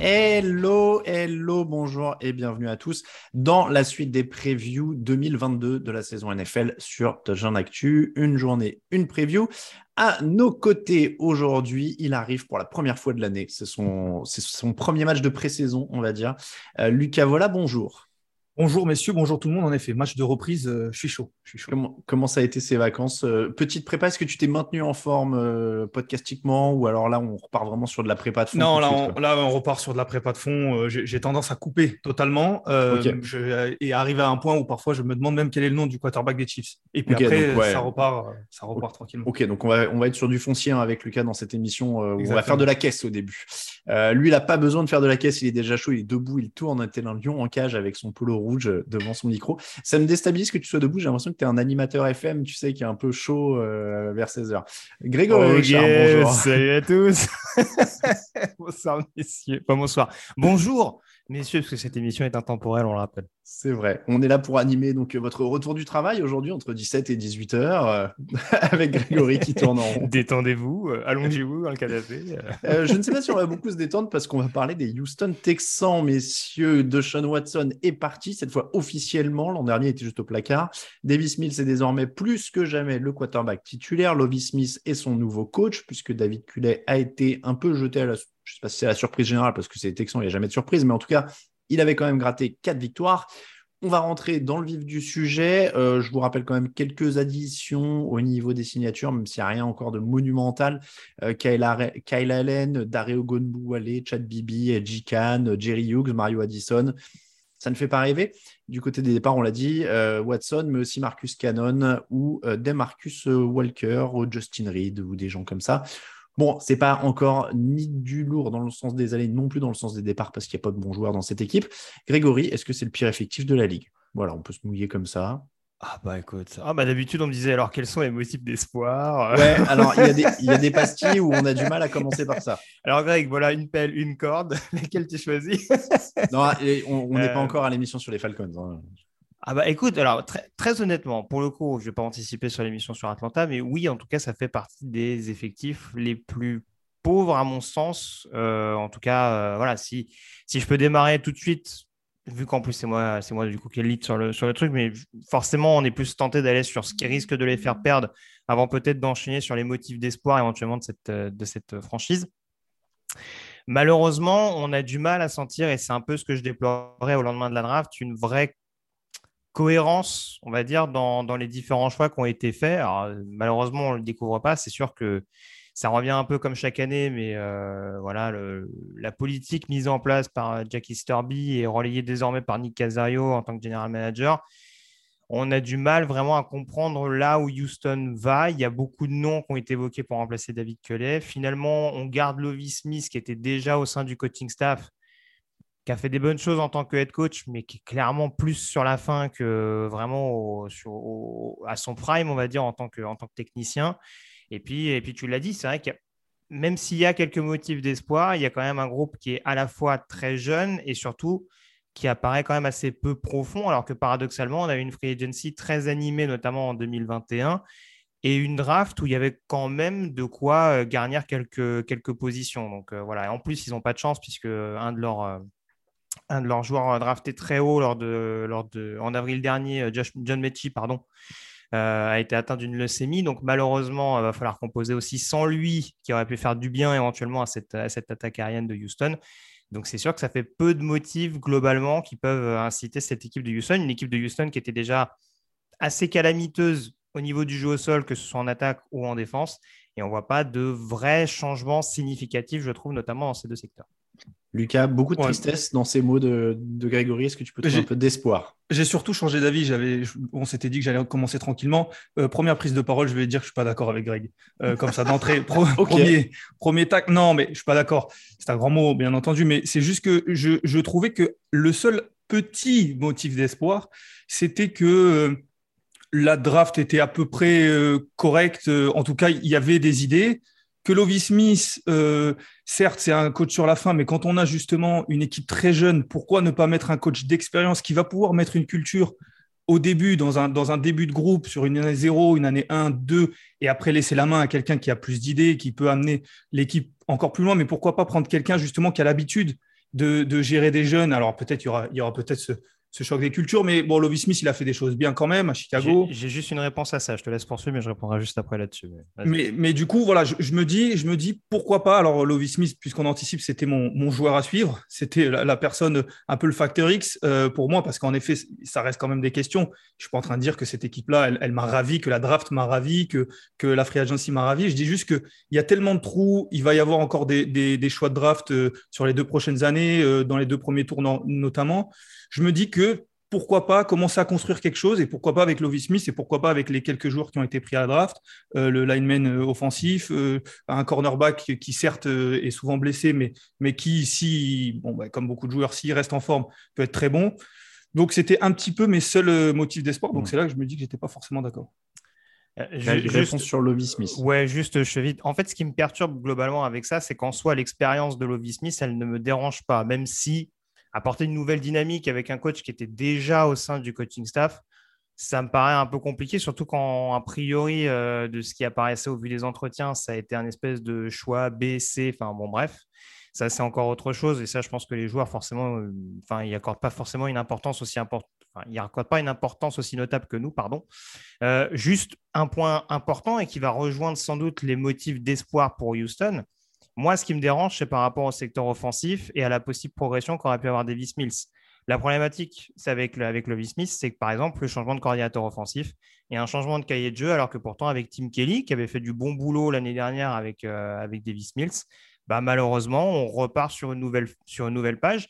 Hello, hello, bonjour et bienvenue à tous dans la suite des previews 2022 de la saison NFL sur Touchdown Actu. Une journée, une preview. À nos côtés aujourd'hui, il arrive pour la première fois de l'année. C'est son, premier match de pré-saison, on va dire. Euh, Lucas Vola, bonjour. Bonjour messieurs, bonjour tout le monde. En effet, match de reprise, euh, je suis chaud. Je suis chaud. Comment, comment ça a été ces vacances Euh, Petite prépa, est-ce que tu t'es maintenu en forme euh, podcastiquement ou alors là on repart vraiment sur de la prépa de fond Non, là suite, on, là, on repart sur de la prépa de fond. Euh, J'ai tendance à couper totalement je- et arriver à un point où parfois je me demande même quel est le nom du quarterback des Chiefs. Et puis après, donc, ouais. ça repart, ça repart tranquillement. Ok, donc on va, on va être sur du foncier hein, avec Lucas dans cette émission où on va faire de la caisse au début. Lui, il n'a pas besoin de faire de la caisse, il est déjà chaud, il est debout, il tourne tel un lion en cage avec son polo rouge euh, devant son micro. Ça me déstabilise que tu sois debout, j'ai l'impression que tu es un animateur FM, tu sais, qui est un peu chaud euh, vers 16h. Grégory Richard, bonjour. salut à tous. bonsoir messieurs. Pas bonsoir. Bonjour messieurs, parce que cette émission est intemporelle, on le rappelle. C'est vrai, on est là pour animer donc euh, votre retour du travail aujourd'hui entre 17 et 18h avec Grégory qui tourne en rond. Détendez-vous, euh, allongez-vous dans le canapé. euh. Euh, je ne sais pas si on va beaucoup se détendre parce qu'on va parler des Houston Texans, messieurs. Deshaun Watson est parti, cette fois officiellement. L'an dernier, il était juste au placard. Davis Mills est désormais plus que jamais le quarterback titulaire. Lovie Smith est son nouveau coach puisque David Culley a été un peu jeté à la, je sais pas si c'est la surprise générale parce que c'est les Texans, il n'y a jamais de surprise, mais en tout cas, il avait quand même gratté quatre victoires. On va rentrer dans le vif du sujet. Euh, je vous rappelle quand même quelques additions au niveau des signatures, même s'il n'y a rien encore de monumental. Euh, Kyle, Allen, Dario Gonbouale, Chad Bibi, G. Khan, Jerry Hughes, Mario Addison. Ça ne fait pas rêver. Du côté des départs, on l'a dit, euh, Watson, mais aussi Marcus Cannon ou Demarcus Walker, ou Justin Reed ou des gens comme ça. Bon, c'est pas encore ni du lourd dans le sens des allées, non plus dans le sens des départs parce qu'il n'y a pas de bons joueurs dans cette équipe. Grégory, est-ce que c'est le pire effectif de la ligue? Voilà, on peut se mouiller comme ça. Ah bah écoute, ah bah d'habitude on me disait alors quels sont les motifs d'espoir? Ouais, alors il y, a des- il y a des pastilles où on a du mal à commencer par ça. Alors Greg, voilà une pelle, une corde, lesquelles tu choisis? Non, on n'est pas Euh, encore à l'émission sur les Falcons. hein. Ah bah écoute, alors très, honnêtement, pour le coup, je vais pas anticiper sur l'émission sur Atlanta, mais oui, en tout cas, ça fait partie des effectifs les plus pauvres à mon sens. Euh, en tout cas, euh, voilà, si, si je peux démarrer tout de suite, vu qu'en plus c'est moi, c'est moi du coup qui est le lead sur le, sur le truc, mais forcément, on est plus tenté d'aller sur ce qui risque de les faire perdre avant peut-être d'enchaîner sur les motifs d'espoir éventuellement de cette, euh, de cette franchise. Malheureusement, on a du mal à sentir, et c'est un peu ce que je déplorais au lendemain de la draft, une vraie cohérence, on va dire, dans, les différents choix qui ont été faits. Malheureusement, on ne le découvre pas. C'est sûr que ça revient un peu comme chaque année, mais euh, voilà, la politique mise en place par Jackie Sturby et relayée désormais par Nick Casario en tant que general manager, on a du mal vraiment à comprendre là où Houston va. Il y a beaucoup de noms qui ont été évoqués pour remplacer David Culley. Finalement, on garde Lovie Smith qui était déjà au sein du coaching staff, qui a fait des bonnes choses en tant que head coach, mais qui est clairement plus sur la fin que vraiment à son prime, on va dire, en tant que, technicien. Et puis, et puis tu l'as dit, c'est vrai que même s'il y a quelques motifs d'espoir, il y a quand même un groupe qui est à la fois très jeune et surtout qui apparaît quand même assez peu profond, alors que paradoxalement, on a eu une free agency très animée, notamment en 2021, et une draft où il y avait quand même de quoi euh, garnir quelques, quelques positions. Donc euh, voilà, en plus, ils n'ont pas de chance puisque un de leurs, euh, un de leurs joueurs draftés très haut lors de, lors de, en avril dernier, John Mechie, pardon, a été atteint d'une leucémie. Donc malheureusement, il va falloir composer aussi sans lui, qui aurait pu faire du bien éventuellement à cette, à cette attaque aérienne de Houston. Donc c'est sûr que ça fait peu de motifs globalement qui peuvent inciter cette équipe de Houston, une équipe de Houston qui était déjà assez calamiteuse au niveau du jeu au sol, que ce soit en attaque ou en défense. Et on ne voit pas de vrais changements significatifs, je trouve, notamment dans ces deux secteurs. Lucas, beaucoup de tristesse dans ces mots de, Grégory. Est-ce que tu peux trouver un peu d'espoir? J'ai surtout changé d'avis. on s'était dit que j'allais commencer tranquillement. Euh, première prise de parole, je vais dire que je suis pas d'accord avec Greg. Euh, comme ça d'entrée, premier, premier tac. Non, mais je suis pas d'accord. C'est un grand mot, bien entendu, mais c'est juste que je, je, trouvais que le seul petit motif d'espoir, c'était que euh, la draft était à peu près correcte. En tout cas, il y avait des idées. Que Lovie Smith, euh, certes, c'est un coach sur la fin, mais quand on a justement une équipe très jeune, pourquoi ne pas mettre un coach d'expérience qui va pouvoir mettre une culture au début, dans un, début de groupe, sur une année 0, une année 1, 2, et après laisser la main à quelqu'un qui a plus d'idées, qui peut amener l'équipe encore plus loin, mais pourquoi pas prendre quelqu'un justement qui a l'habitude de, gérer des jeunes? Alors peut-être y aura, y aura peut-être ce, ce choc des cultures. Mais bon, Lovie Smith, il a fait des choses bien quand même à Chicago. J'ai juste une réponse à ça. Je te laisse poursuivre, mais je répondrai juste après là-dessus. Mais, mais, du coup, voilà, je, me dis, je me dis pourquoi pas. Alors, Lovie Smith, puisqu'on anticipe, c'était mon, mon, joueur à suivre. C'était la, personne, un peu le facteur X euh, pour moi, parce qu'en effet, ça reste quand même des questions. Je suis pas en train de dire que cette équipe-là, elle, m'a ravi, que la draft m'a ravi, que, que la free agency m'a ravi. Je dis juste qu'il y a tellement de trous. Il va y avoir encore des, des, des choix de draft euh, sur les deux prochaines années, euh, dans les deux premiers tours notamment. Je me dis que pourquoi pas commencer à construire quelque chose et pourquoi pas avec Lovie Smith et pourquoi pas avec les quelques joueurs qui ont été pris à la draft, euh, le lineman euh, offensif, euh, un cornerback qui certes est souvent blessé, mais, mais qui, si, bon, bah, comme beaucoup de joueurs, s'il reste en forme, peut être très bon. Donc c'était un petit peu mes seuls motifs d'espoir. Donc c'est là que je me dis que j'étais pas forcément d'accord. juste sur Lovie Smith. Ouais, juste je vite. En fait, ce qui me perturbe globalement avec ça, c'est qu'en soi, l'expérience de Lovie Smith, elle ne me dérange pas, même si apporter une nouvelle dynamique avec un coach qui était déjà au sein du coaching staff, ça me paraît un peu compliqué, surtout quand, a priori, euh, de ce qui apparaissait au vu des entretiens, ça a été un espèce de choix B, C, enfin bon, bref. Ça, c'est encore autre chose. Et ça, je pense que les joueurs, forcément, euh, enfin, ils n'accordent pas forcément une importance aussi importante. Pas une importance aussi notable que nous, pardon. Euh, juste un point important et qui va rejoindre sans doute les motifs d'espoir pour Houston, moi, ce qui me dérange, c'est par rapport au secteur offensif et à la possible progression qu'aurait pu avoir Davis Mills. La problématique, avec, avec Levis Smith, c'est que par exemple, le changement de coordinateur offensif et un changement de cahier de jeu, alors que pourtant, avec Tim Kelly, qui avait fait du bon boulot l'année dernière avec, euh, avec Davis Mills, bah, malheureusement, on repart sur une nouvelle, sur une nouvelle page.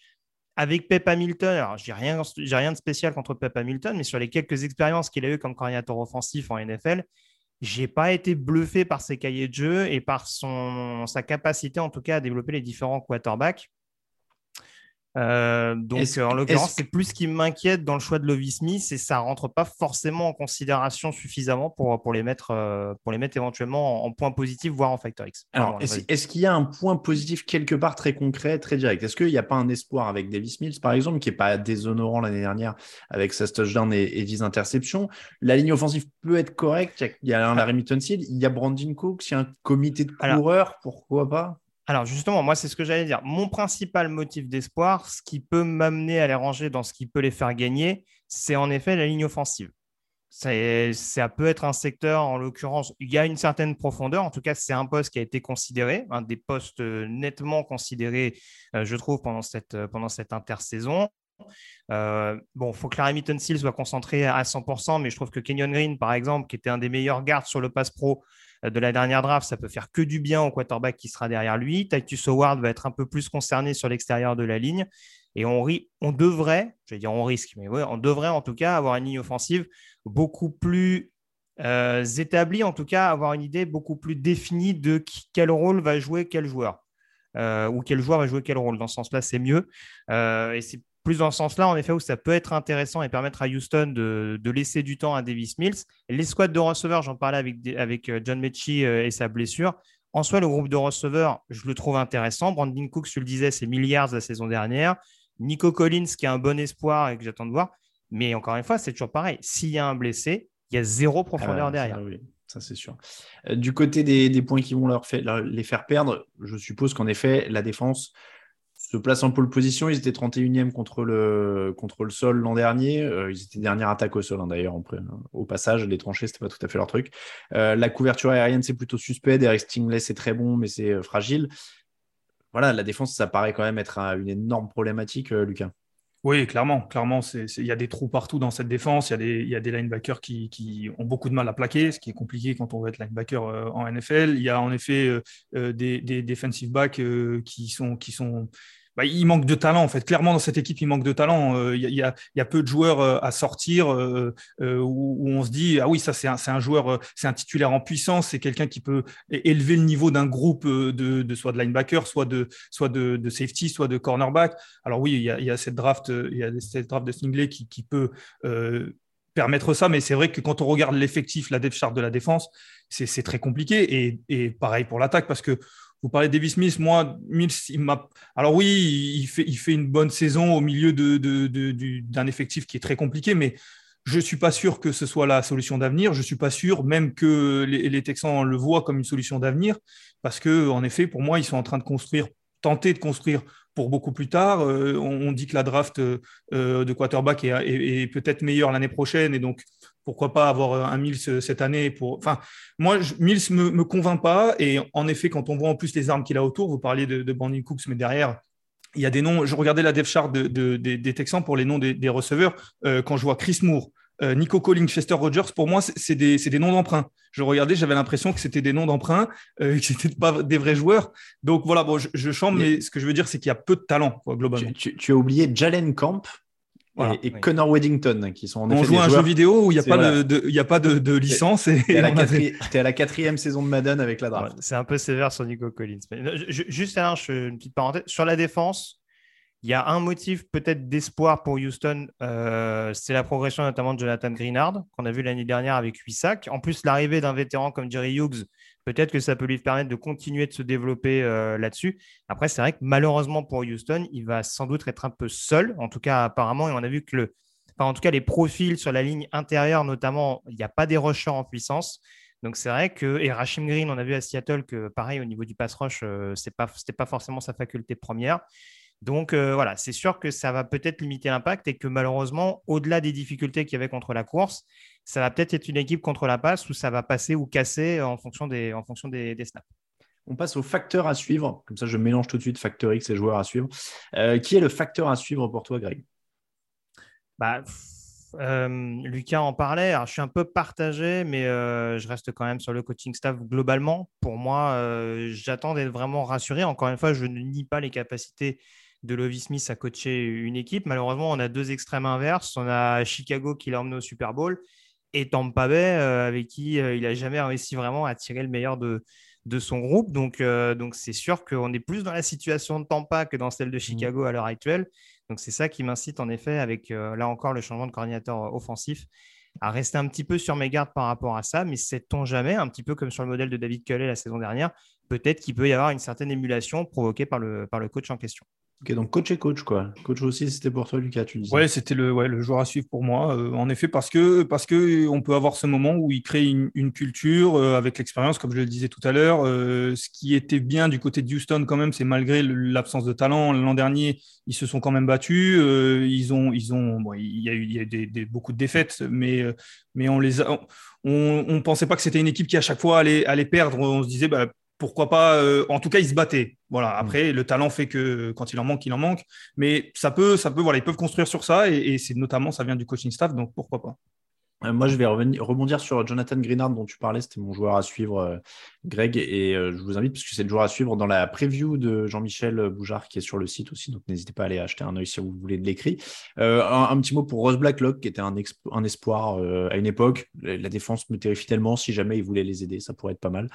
Avec Pep Hamilton, alors j'ai rien, rien de spécial contre Pep Hamilton, mais sur les quelques expériences qu'il a eues comme coordinateur offensif en NFL, j'ai pas été bluffé par ses cahiers de jeu et par son, sa capacité en tout cas à développer les différents quarterbacks. Euh, donc, en l'occurrence, c'est plus ce qui m'inquiète dans le choix de Lovie Smith et ça rentre pas forcément en considération suffisamment pour, pour, les, mettre, euh, pour les mettre éventuellement en, point positif, voire en factor X. Alors, est-ce qu'il y a un point positif quelque part très concret, très direct? Est-ce qu'il n'y a pas un espoir avec Davis Mills, par exemple, qui n'est pas déshonorant l'année dernière avec sa touchdown et, et 10 interceptions? La ligne offensive peut être correcte. Il y a un Larry Mittenfield, il y a Brandon Cooks, il y a un comité de coureurs, pourquoi pas? Alors justement, moi, c'est ce que j'allais dire. Mon principal motif d'espoir, ce qui peut m'amener à les ranger dans ce qui peut les faire gagner, c'est en effet la ligne offensive. Ça peut être un secteur, en l'occurrence, il y a une certaine profondeur. En tout cas, c'est un poste qui a été considéré, un des postes euh, nettement considérés, euh, je trouve, pendant cette, euh, pendant cette intersaison. Bon, il faut que Larry Seal soit concentré à 100%, mais je trouve que Kenyon Green, par exemple, qui était un des meilleurs gardes sur le pass pro, euh, de la dernière draft, ça peut faire que du bien au quarterback qui sera derrière lui. Titus Howard va être un peu plus concerné sur l'extérieur de la ligne. Et on, on devrait, je vais dire on risque, mais ouais, on devrait en tout cas avoir une ligne offensive beaucoup plus euh, établie, en tout cas avoir une idée beaucoup plus définie de quel rôle va jouer quel joueur. Euh, ou quel joueur va jouer quel rôle. Dans ce sens-là, c'est mieux. et c'est plus dans ce sens-là, en effet, où ça peut être intéressant et permettre à Houston de, laisser du temps à Davis Mills. Les squads de receveurs, j'en parlais avec, avec euh, John Mechie euh, et sa blessure. En soi, le groupe de receveurs, je le trouve intéressant. Brandon Cooks, tu le disais, c'est milliards la saison dernière. Nico Collins, qui a un bon espoir et que j'attends de voir. Mais encore une fois, c'est toujours pareil. S'il y a un blessé, il y a zéro profondeur ah, derrière. oui, ça c'est sûr. Euh, du côté des, points qui vont leur les faire perdre, je suppose qu'en effet, la défense se place en pole position. Ils étaient 31e contre le, contre le sol l'an dernier. Euh, ils étaient dernière attaque au sol, hein, d'ailleurs. Au passage, les tranchées, c'était pas tout à fait leur truc. Euh, la couverture aérienne, c'est plutôt suspect. Derek Stingley, c'est très bon, mais c'est euh, fragile. Voilà, la défense, ça paraît quand même être une énorme problématique, Lucas. Oui, clairement. Clairement, il y a des trous partout dans cette défense. Il y y a des linebackers qui, ont beaucoup de mal à plaquer, ce qui est compliqué quand on veut être linebacker en NFL. Il y a en effet des, des, defensive backs qui, sont, qui sont bah, il manque de talent, en fait. Clairement, dans cette équipe, il manque de talent. Euh, il y, a, peu de joueurs euh, à sortir euh, où, on se dit, ah oui, ça, c'est un, joueur, c'est un titulaire en puissance, c'est quelqu'un qui peut élever le niveau d'un groupe de, soit de linebacker, soit de, soit de, safety, soit de cornerback. Alors oui, il y a, cette draft, il y a cette draft de Stingley qui, peut permettre ça, mais c'est vrai que quand on regarde l'effectif, la depth chart de la défense, c'est très compliqué. Et, et pareil pour l'attaque, parce que vous parlez de Davis Smith, moi, Mills, il m'a. Alors oui, il fait, une bonne saison au milieu d'un effectif qui est très compliqué, mais je ne suis pas sûr que ce soit la solution d'avenir. Je ne suis pas sûr même que les, Texans le voient comme une solution d'avenir, parce que en effet, pour moi, ils sont en train de construire, tenter de construire pour beaucoup plus tard. Euh, on, dit que la draft euh, de quarterback est, peut-être meilleure l'année prochaine, et donc pourquoi pas avoir un Mills cette année pour. Enfin, moi, Mills me, me convainc pas. Et en effet, quand on voit en plus les armes qu'il a autour, vous parliez de, de Brandon Cooks, mais derrière, il y a des noms. Je regardais la depth chart des Texans pour les noms des, receveurs. Euh, quand je vois Chris Moore, euh, Nico Collins, Chester Rogers, pour moi, c'est des, noms d'emprunt. Je regardais, j'avais l'impression que c'était des noms d'emprunt, euh, que c'était pas des vrais joueurs. Donc voilà, bon, je, je chante, mais ce que je veux dire, c'est qu'il y a peu de talent, globalement. Tu, tu, as oublié Jalen Camp, et, Connor Weddington, qui sont en On joue un jeu vidéo où il n'y a, pas de, a pas de, licence. Et, à, la quatrième saison de Madden avec la draft. c'est un peu sévère sur Nico Collins. juste alors, une petite parenthèse. Sur la défense, il y a un motif peut-être d'espoir pour Houston, euh, c'est la progression notamment de Jonathan Greenard, qu'on a vu l'année dernière avec 8 sacs. En plus, l'arrivée d'un vétéran comme Jerry Hughes, peut-être que ça peut lui permettre de continuer de se développer euh, là-dessus. Après, c'est vrai que malheureusement pour Houston, il va sans doute être un peu seul, en tout cas apparemment, et on a vu que le, en tout cas les profils sur la ligne intérieure notamment, il n'y a pas des rushers en puissance. Donc c'est vrai que, et Rashim Green, on a vu à Seattle que pareil au niveau du pass rush, euh, ce n'était pas forcément sa faculté première. Donc euh, voilà, c'est sûr que ça va peut-être limiter l'impact et que malheureusement, au-delà des difficultés qu'il y avait contre la course, ça va peut-être être une équipe contre la passe où ça va passer ou casser en fonction des, en fonction des, snaps. On passe au facteur à suivre. Comme ça, je mélange tout de suite facteur X et joueur à suivre. Euh, qui est le facteur à suivre pour toi, Greg? Bah, euh, Lucas en parlait. je suis un peu partagé, mais je reste quand même sur le coaching staff globalement. Pour moi, j'attends d'être vraiment rassuré. Encore une fois, je ne nie pas les capacités de Lovie Smith à coacher une équipe. Malheureusement, on a deux extrêmes inverses. On a Chicago qui l'a emmené au Super Bowl et Tampa Bay euh, avec qui euh, il n'a jamais réussi vraiment à tirer le meilleur de, de son groupe. Donc, euh, donc c'est sûr qu'on est plus dans la situation de Tampa que dans celle de Chicago à l'heure actuelle. Donc, c'est ça qui m'incite en effet, avec là encore le changement de coordinateur offensif, à rester un petit peu sur mes gardes par rapport à ça. Mais sait-on jamais, un petit peu comme sur le modèle de David Culley la saison dernière, peut-être qu'il peut y avoir une certaine émulation provoquée par le, par le coach en question. Ok, donc coach et coach, quoi. Coach aussi, c'était pour toi, Lucas, tu disais. Ouais, c'était le, ouais, joueur à suivre pour moi. Euh, en effet, parce que, parce que on peut avoir ce moment où il crée une, culture euh, avec l'expérience, comme je le disais tout à l'heure. Euh, ce qui était bien du côté de Houston, quand même, c'est malgré l'absence de talent. L'an dernier, ils se sont quand même battus. ils ont, ils ont, il y a eu, il y a des, beaucoup de défaites, mais, mais on les on, on pensait pas que c'était une équipe qui à chaque fois allait, allait perdre. On se disait, bah, pourquoi pas euh, En tout cas, ils se battaient. Voilà. Après, le talent fait que quand il en manque, il en manque. Mais ça peut, ça peut. Voilà, ils peuvent construire sur ça et, c'est notamment ça vient du coaching staff, donc pourquoi pas moi, je vais rebondir sur Jonathan Greenard dont tu parlais. C'était mon joueur à suivre, euh, Greg. Et euh, je vous invite, parce que c'est le joueur à suivre dans la preview de Jean-Michel Boujard qui est sur le site aussi. Donc, n'hésitez pas à aller acheter un œil si vous voulez de l'écrit. un, petit mot pour Rose Blacklock, qui était un, un espoir à une époque. La défense me terrifie tellement. Si jamais il voulait les aider, ça pourrait être pas mal.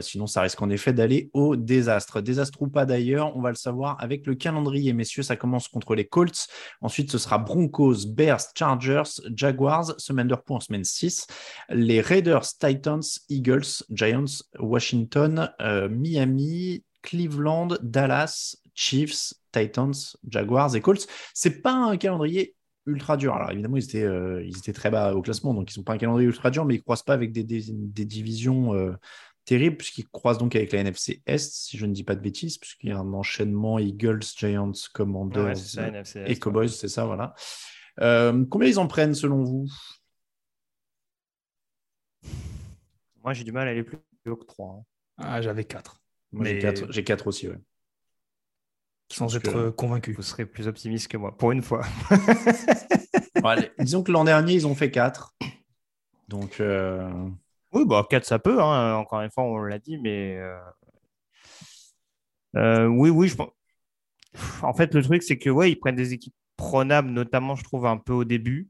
sinon, ça risque en effet d'aller au désastre. Désastre ou pas d'ailleurs, on va le savoir avec le calendrier. Messieurs, ça commence contre les Colts. Ensuite, ce sera Broncos, Bears, Chargers, Jaguars, semaine de en semaine 6. Les Raiders, Titans, Eagles, Giants, Washington, euh, Miami, Cleveland, Dallas, Chiefs, Titans, Jaguars et Colts. C'est pas un calendrier ultra dur. Alors évidemment, ils étaient, euh, ils étaient très bas au classement, donc ils sont pas un calendrier ultra dur, mais ils ne croisent pas avec des, divisions euh, terrible, puisqu'il croise donc avec la NFC Est, si je ne dis pas de bêtises, puisqu'il y a un enchaînement Eagles, Giants, Commanders et Cowboys, c'est ça, voilà. combien ils en prennent selon vous? Moi, j'ai du mal à aller plus haut que 3. Hein. Ah, j'avais 4. Moi, j'ai 4 aussi, ouais. Sans être convaincu. Vous serez plus optimiste que moi, pour une fois. disons que l'an dernier, ils ont fait 4. Donc. Euh, oui, bah, 4, ça peut. Hein. Encore une fois, on l'a dit, mais. Euh, euh, oui, oui, je pense. En fait, le truc, c'est que, ouais, ils prennent des équipes prenables, notamment, je trouve, un peu au début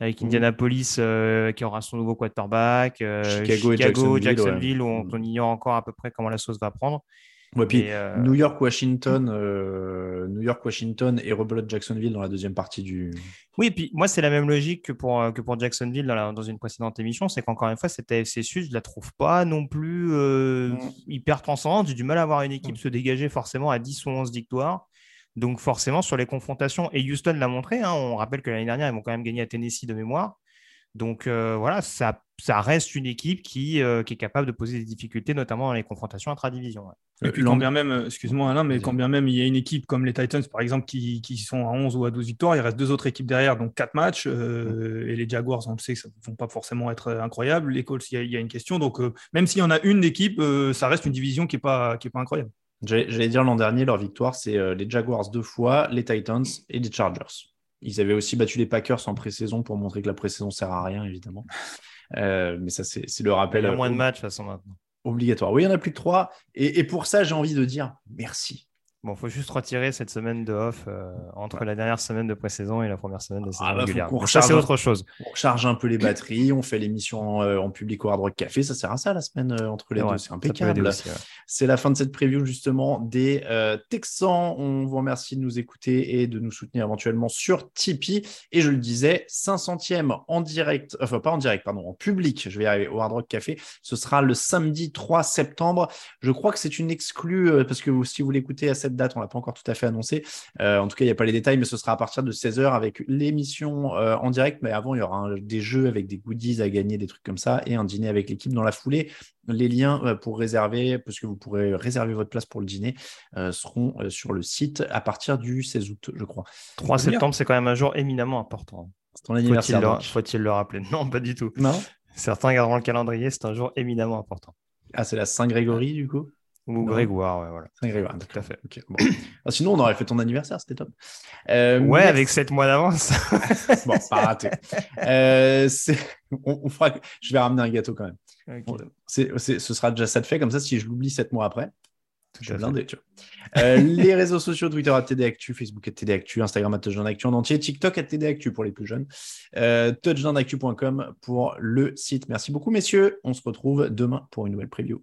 avec mhm. Indianapolis qui aura son nouveau quarterback, Chicago, Chicago, Jacksonville, où on, on, ignore encore à peu près comment la sauce va prendre. Ouais, puis euh, New York, Washington, euh, New York, Washington et rebelote Jacksonville dans la deuxième partie du. Oui, et puis moi, c'est la même logique que pour, euh, que pour Jacksonville dans, dans une précédente émission. C'est qu'encore une fois, cette AFC Sud, je la trouve pas non plus hyper transcendante. J'ai du mal à voir une équipe se dégager forcément à 10 ou 11 victoires. Donc, forcément, sur les confrontations, et Houston l'a montré, hein, on rappelle que l'année dernière, ils vont quand même gagné à Tennessee de mémoire. Donc, voilà, ça, ça reste une équipe qui, qui est capable de poser des difficultés, notamment dans les confrontations intra-division. Et puis, quand bien même, euh, excuse-moi Alain, mais quand bien même il y a une équipe comme les Titans, par exemple, qui, qui, sont à 11 ou à 12 victoires, il reste deux autres équipes derrière, donc quatre matchs. Euh, et les Jaguars, on le sait, ça ne vont pas forcément être euh, incroyables. Les Colts, il y, a une question. Donc, même s'il y en a une d'équipe, ça reste une division qui n'est pas, qui est pas incroyable. J'allais dire l'an dernier, leur victoire, c'est les Jaguars deux fois, les Titans et les Chargers. Ils avaient aussi battu les Packers en pré-saison pour montrer que la pré-saison sert à rien, évidemment. mais ça, c'est le rappel. Il y a moins de matchs, de toute façon, maintenant obligatoire. Oui, il y en a plus que trois. Et, pour ça, j'ai envie de dire merci. Bon, il faut juste retirer cette semaine de off euh, entre la dernière semaine de pré-saison et la première semaine de saison ah bah, régulière. Ça, c'est autre chose. On charge un peu les batteries, on fait l'émission euh, en public au Hard Rock Café. Ça sert à ça la semaine euh, entre les deux. C'est impeccable. C'est la fin de cette preview justement des Texans. On vous remercie de nous écouter et de nous soutenir éventuellement sur Tipeee. Et je le disais, 500e en direct, enfin pas en direct, pardon, en public. Je vais y arriver au Hard Rock Café. Ce sera le samedi 3 septembre. Je crois que c'est une exclue parce que si vous l'écoutez à cette date, on l'a pas encore tout à fait annoncé. Euh, en tout cas, il n'y a pas les détails, mais ce sera à partir de 16h avec l'émission euh, en direct. Mais avant, il y aura des jeux avec des goodies à gagner, des trucs comme ça, et un dîner avec l'équipe dans la foulée. Les liens euh, pour réserver, parce que vous pourrez réserver votre place pour le dîner, seront sur le site à partir du 16 août, je crois. 3 septembre, c'est quand même un jour éminemment important. C'est ton anniversaire. Faut-il le, rappeler? Non, pas du tout. Non. Certains garderont le calendrier, c'est un jour éminemment important. Ah, c'est la Saint-Grégory, du coup? Ou Grégoire, ouais, voilà. Grégoire, tout à fait. Ah, sinon, on aurait fait ton anniversaire, c'était top. Euh, ouais, avec 7 mois d'avance. bon, pas raté. Euh, on, fera... Je vais ramener un gâteau quand même. ce sera déjà ça de fait, comme ça, si je l'oublie 7 mois après, je vais blindé, tu vois. Euh, les réseaux sociaux, Twitter à TD Actu, Facebook à TD Actu, Instagram à Touchdown Actu en entier, TikTok à TD Actu pour les plus jeunes, euh, touchdownactu.com pour le site. Merci beaucoup, messieurs. On se retrouve demain pour une nouvelle preview.